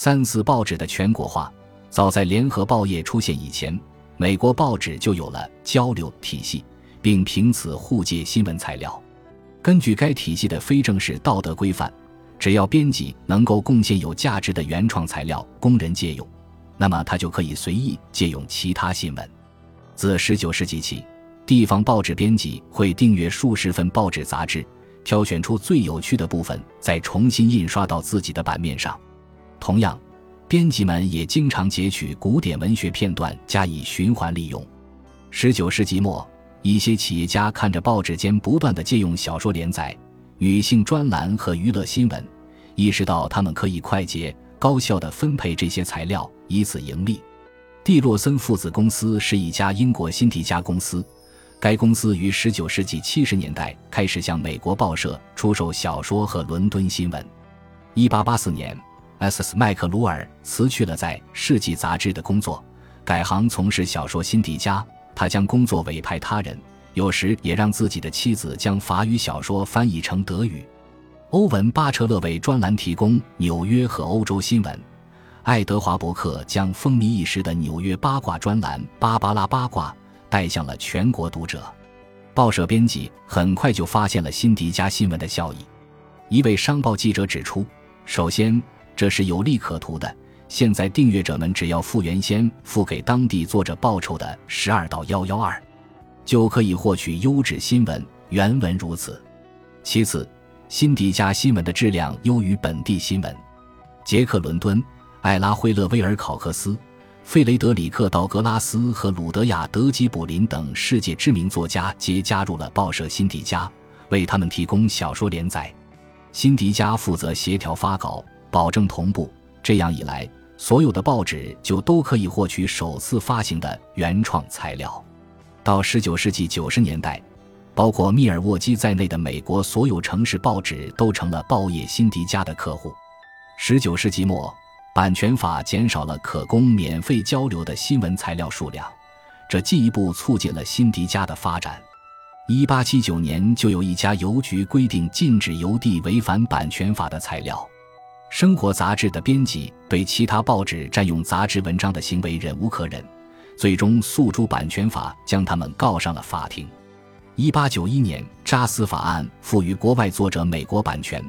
三四报纸的全国化，早在联合报业出现以前，美国报纸就有了交流体系，并凭此互借新闻材料。根据该体系的非正式道德规范，只要编辑能够贡献有价值的原创材料供人借用，那么他就可以随意借用其他新闻。自十九世纪起。地方报纸编辑会订阅数十份报纸杂志，挑选出最有趣的部分，再重新印刷到自己的版面上。同样，编辑们也经常截取古典文学片段加以循环利用。十九世纪末，一些企业家看着报纸间不断的借用小说连载、女性专栏和娱乐新闻，意识到他们可以快捷高效地分配这些材料，以此盈利。蒂洛森父子公司是一家英国新迪加公司。该公司于19世纪70年代开始向美国报社出售小说和伦敦新闻。1884年，S.S. 麦克卢尔辞去了在《世纪》杂志的工作，改行从事小说新迪加。他将工作委派他人，有时也让自己的妻子将法语小说翻译成德语。欧文·巴彻勒为专栏提供纽约和欧洲新闻，爱德华·伯克将风靡一时的纽约八卦专栏《芭芭拉八卦》。带向了全国读者，报社编辑很快就发现了辛迪加新闻的效益。一位商报记者指出：“首先，这是有利可图的。现在订阅者们只要付原先付给当地作者报酬的十二到幺幺二，就可以获取优质新闻。原文如此。其次，辛迪加新闻的质量优于本地新闻。杰克·伦敦、艾拉·惠勒威尔考克斯。”费雷德里克·道格拉斯和鲁德亚·德吉卜林等世界知名作家皆加入了报社辛迪加，为他们提供小说连载。辛迪加负责协调发稿，保证同步。这样一来，所有的报纸就都可以获取首次发行的原创材料。到19世纪90年代，包括密尔沃基在内的美国所有城市报纸都成了报业辛迪加的客户。19世纪末。版权法减少了可供免费交流的新闻材料数量，这进一步促进了辛迪加的发展。一八七九年，就有一家邮局规定禁止邮递违反版权法的材料。生活杂志的编辑对其他报纸占用杂志文章的行为忍无可忍，最终诉诸版权法，将他们告上了法庭。一八九一年，扎斯法案赋予国外作者美国版权。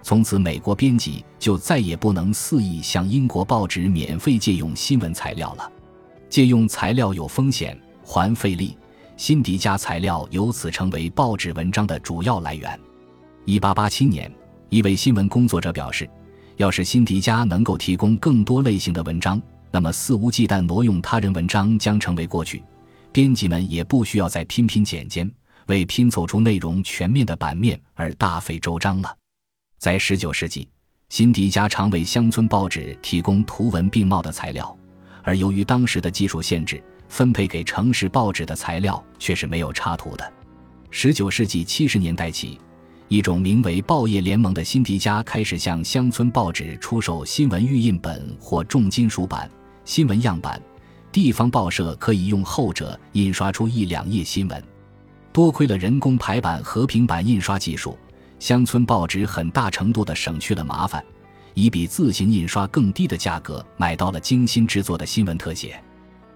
从此，美国编辑就再也不能肆意向英国报纸免费借用新闻材料了。借用材料有风险，还费力。辛迪加材料由此成为报纸文章的主要来源。一八八七年，一位新闻工作者表示：“要是辛迪加能够提供更多类型的文章，那么肆无忌惮挪用他人文章将成为过去。编辑们也不需要再拼拼剪剪，为拼凑出内容全面的版面而大费周章了。”在十九世纪，辛迪加常为乡村报纸提供图文并茂的材料，而由于当时的技术限制，分配给城市报纸的材料却是没有插图的。十九世纪七十年代起，一种名为“报业联盟”的辛迪加开始向乡村报纸出售新闻预印本或重金属版新闻样板，地方报社可以用后者印刷出一两页新闻。多亏了人工排版和平板印刷技术。乡村报纸很大程度地省去了麻烦，以比自行印刷更低的价格买到了精心制作的新闻特写，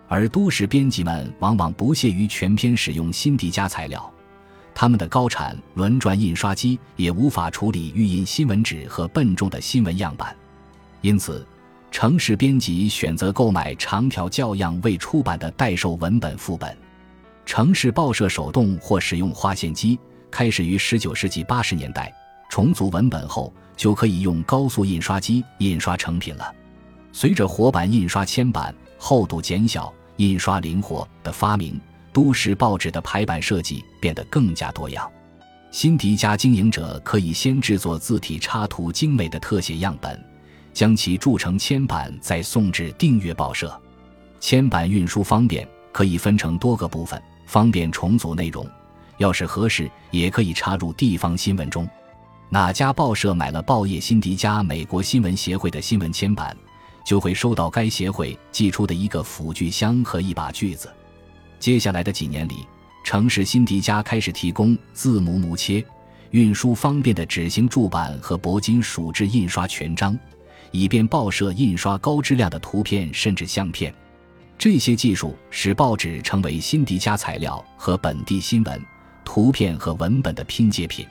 而都市编辑们往往不屑于全篇使用辛迪加材料，他们的高产轮转印刷机也无法处理预印新闻纸和笨重的新闻样板，因此，城市编辑选择购买长条校样未出版的代售文本副本，城市报社手动或使用划线机。开始于19世纪80年代，重组文本后就可以用高速印刷机印刷成品了。随着活版印刷铅板厚度减小、印刷灵活的发明，都市报纸的排版设计变得更加多样。辛迪加经营者可以先制作字体插图精美的特写样本，将其铸成铅版，再送至订阅报社。铅版运输方便，可以分成多个部分，方便重组内容。要是合适，也可以插入地方新闻中。哪家报社买了报业辛迪加美国新闻协会的新闻铅版，就会收到该协会寄出的一个辅具箱和一把锯子。接下来的几年里，城市辛迪加开始提供字母母切、运输方便的纸型铸版和铂金属质印刷全章，以便报社印刷高质量的图片甚至相片。这些技术使报纸成为辛迪加材料和本地新闻、图片和文本的拼接品。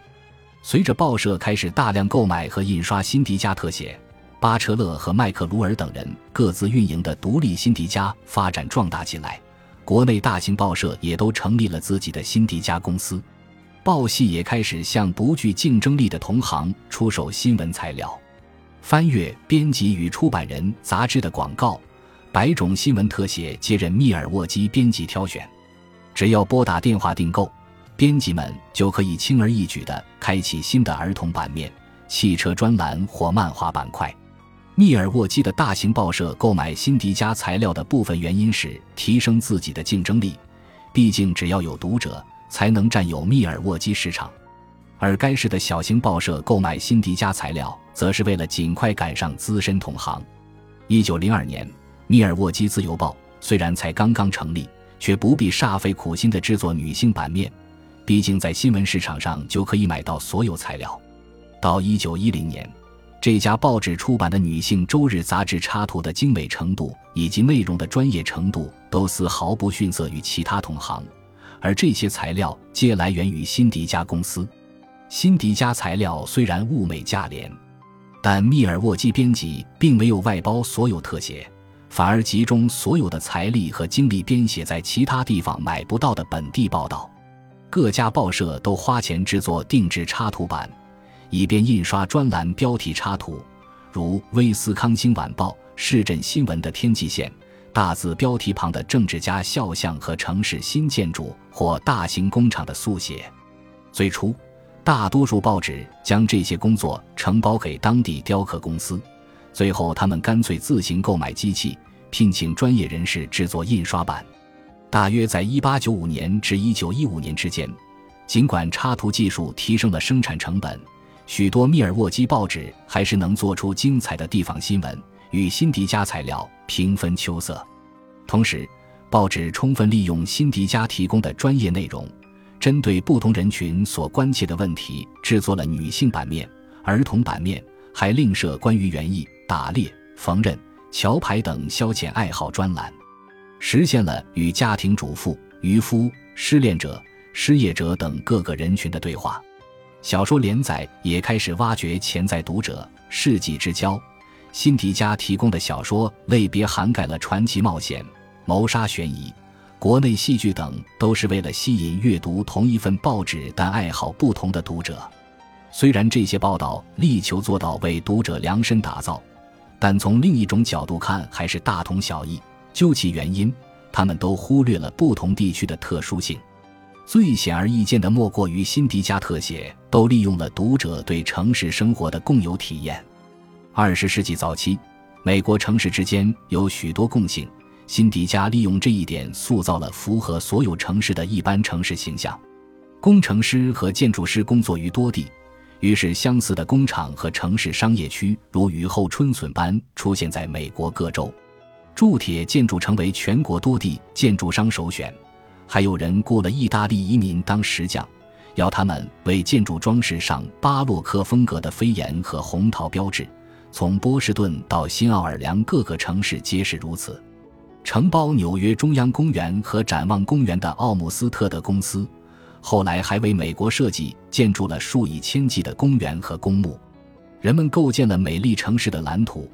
随着报社开始大量购买和印刷辛迪加特写，巴车勒和麦克卢尔等人各自运营的独立辛迪加发展壮大起来。国内大型报社也都成立了自己的新迪加公司，报系也开始向不具竞争力的同行出售新闻材料。翻阅编辑与出版人杂志的广告，百种新闻特写接任密尔沃基编辑挑选。只要拨打电话订购，编辑们就可以轻而易举地开启新的儿童版面、汽车专栏或漫画板块。密尔沃基的大型报社购买辛迪加材料的部分原因是提升自己的竞争力，毕竟只要有读者，才能占有密尔沃基市场。而该市的小型报社购买辛迪加材料，则是为了尽快赶上资深同行。一九零二年，密尔沃基自由报虽然才刚刚成立，却不必煞费苦心地制作女性版面，毕竟在新闻市场上就可以买到所有材料。到一九一零年。这家报纸出版的女性周日杂志插图的精美程度以及内容的专业程度都丝毫不逊色于其他同行，而这些材料皆来源于辛迪加公司。辛迪加材料虽然物美价廉，但密尔沃基编辑并没有外包所有特写，反而集中所有的财力和精力编写在其他地方买不到的本地报道。各家报社都花钱制作定制插图版。以便印刷专栏标题插图，如威斯康星晚报市镇新闻的天际线大字标题旁的政治家肖像和城市新建筑或大型工厂的速写。最初，大多数报纸将这些工作承包给当地雕刻公司，最后他们干脆自行购买机器，聘请专业人士制作印刷版。大约在1895年至1915年之间，尽管插图技术提升了生产成本。许多密尔沃基报纸还是能做出精彩的地方新闻，与辛迪加材料平分秋色。同时，报纸充分利用辛迪加提供的专业内容，针对不同人群所关切的问题，制作了女性版面、儿童版面，还另设关于园艺、打猎、缝纫、桥牌等消遣爱好专栏，实现了与家庭主妇、渔夫、失恋者、失业者等各个人群的对话。小说连载也开始挖掘潜在读者。世纪之交，辛迪加提供的小说类别涵盖了传奇冒险、谋杀悬疑、国内戏剧等，都是为了吸引阅读同一份报纸但爱好不同的读者。虽然这些报道力求做到为读者量身打造，但从另一种角度看，还是大同小异。究其原因，他们都忽略了不同地区的特殊性。最显而易见的，莫过于辛迪加特写都利用了读者对城市生活的共有体验。二十世纪早期，美国城市之间有许多共性，辛迪加利用这一点塑造了符合所有城市的一般城市形象。工程师和建筑师工作于多地，于是相似的工厂和城市商业区如雨后春笋般出现在美国各州。铸铁建筑成为全国多地建筑商首选。还有人雇了意大利移民当石匠，要他们为建筑装饰上巴洛克风格的飞檐和红桃标志。从波士顿到新奥尔良，各个城市皆是如此。承包纽约中央公园和展望公园的奥姆斯特德公司，后来还为美国设计建筑了数以千计的公园和公墓。人们构建了美丽城市的蓝图，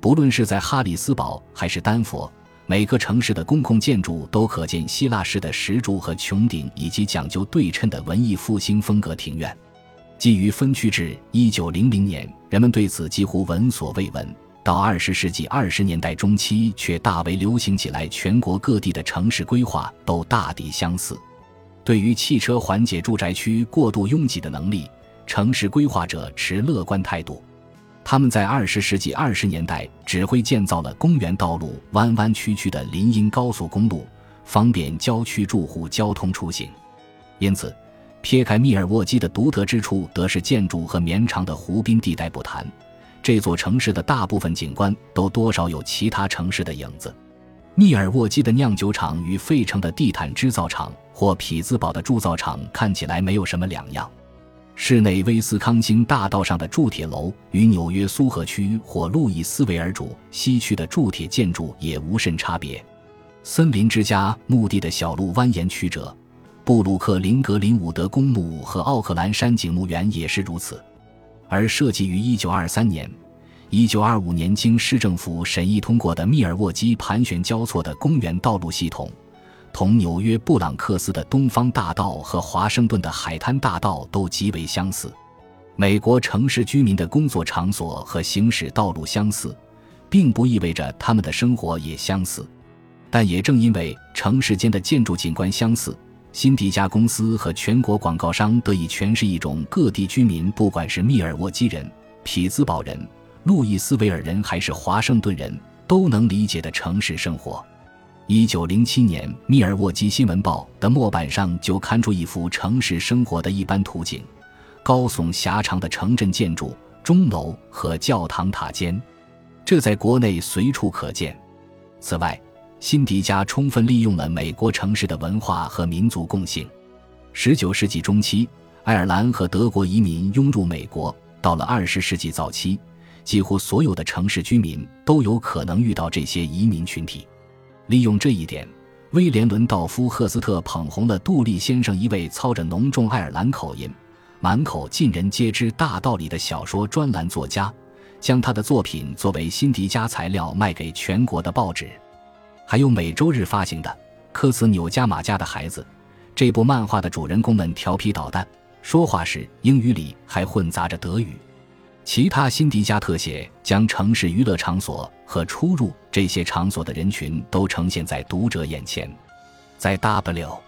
不论是在哈里斯堡还是丹佛。每个城市的公共建筑都可见希腊式的石柱和穹顶，以及讲究对称的文艺复兴风格庭院。基于分区制，一九零零年，人们对此几乎闻所未闻。到二十世纪二十年代中期，却大为流行起来。全国各地的城市规划都大抵相似。对于汽车缓解住宅区过度拥挤的能力，城市规划者持乐观态度。他们在二十世纪二十年代指挥建造了公园道路弯弯曲曲的林荫高速公路，方便郊区住户交通出行。因此，撇开密尔沃基的独特之处，德式建筑和绵长的湖滨地带不谈，这座城市的大部分景观都多少有其他城市的影子。密尔沃基的酿酒厂与费城的地毯制造厂或匹兹堡的铸造厂看起来没有什么两样。市内威斯康星大道上的铸铁楼与纽约苏荷区或路易斯维尔主西区的铸铁建筑也无甚差别。森林之家墓地的小路蜿蜒曲折，布鲁克林格林伍德公墓和奥克兰山景墓园也是如此。而设计于1923年、1925年经市政府审议通过的密尔沃基盘旋交错的公园道路系统。同纽约布朗克斯的东方大道和华盛顿的海滩大道都极为相似。美国城市居民的工作场所和行驶道路相似，并不意味着他们的生活也相似。但也正因为城市间的建筑景观相似，辛迪加公司和全国广告商得以诠释一种各地居民，不管是密尔沃基人、匹兹堡人、路易斯维尔人还是华盛顿人，都能理解的城市生活。一九零七年，《密尔沃基新闻报》的末版上就刊出一幅城市生活的一般图景：高耸狭长的城镇建筑、钟楼和教堂塔尖，这在国内随处可见。此外，辛迪加充分利用了美国城市的文化和民族共性。十九世纪中期，爱尔兰和德国移民涌入美国；到了二十世纪早期，几乎所有的城市居民都有可能遇到这些移民群体。利用这一点，威廉·伦道夫·赫斯特捧红了杜立先生一位操着浓重爱尔兰口音、满口尽人皆知大道理的小说专栏作家，将他的作品作为辛迪加材料卖给全国的报纸。还有每周日发行的《科茨纽加马家的孩子》这部漫画的主人公们调皮捣蛋，说话时英语里还混杂着德语。其他辛迪加特写将城市娱乐场所和出入这些场所的人群都呈现在读者眼前。在 W.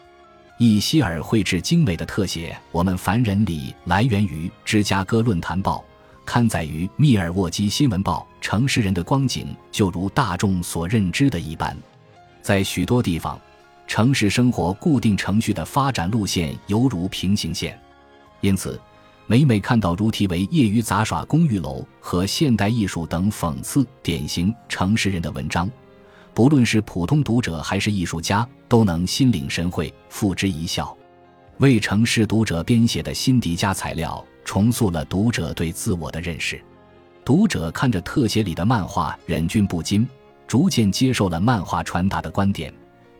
易希尔绘制精美的特写，我们凡人里来源于芝加哥论坛报，刊载于密尔沃基新闻报。城市人的光景就如大众所认知的一般，在许多地方，城市生活固定程序的发展路线犹如平行线，因此。每每看到如题为“业余杂耍公寓楼”和“现代艺术”等讽刺典型城市人的文章，不论是普通读者还是艺术家，都能心领神会，付之一笑。为城市读者编写的辛迪加材料，重塑了读者对自我的认识。读者看着特写里的漫画，忍俊不禁，逐渐接受了漫画传达的观点，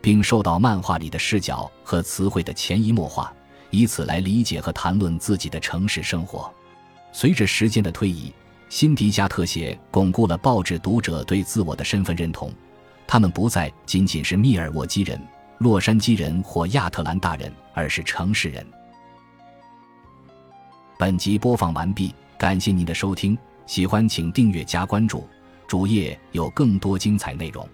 并受到漫画里的视角和词汇的潜移默化。以此来理解和谈论自己的城市生活。随着时间的推移，辛迪加特写巩固了报纸读者对自我的身份认同。他们不再仅仅是密尔沃基人、洛杉矶人或亚特兰大人，而是城市人。本集播放完毕，感谢您的收听。喜欢请订阅加关注，主页有更多精彩内容。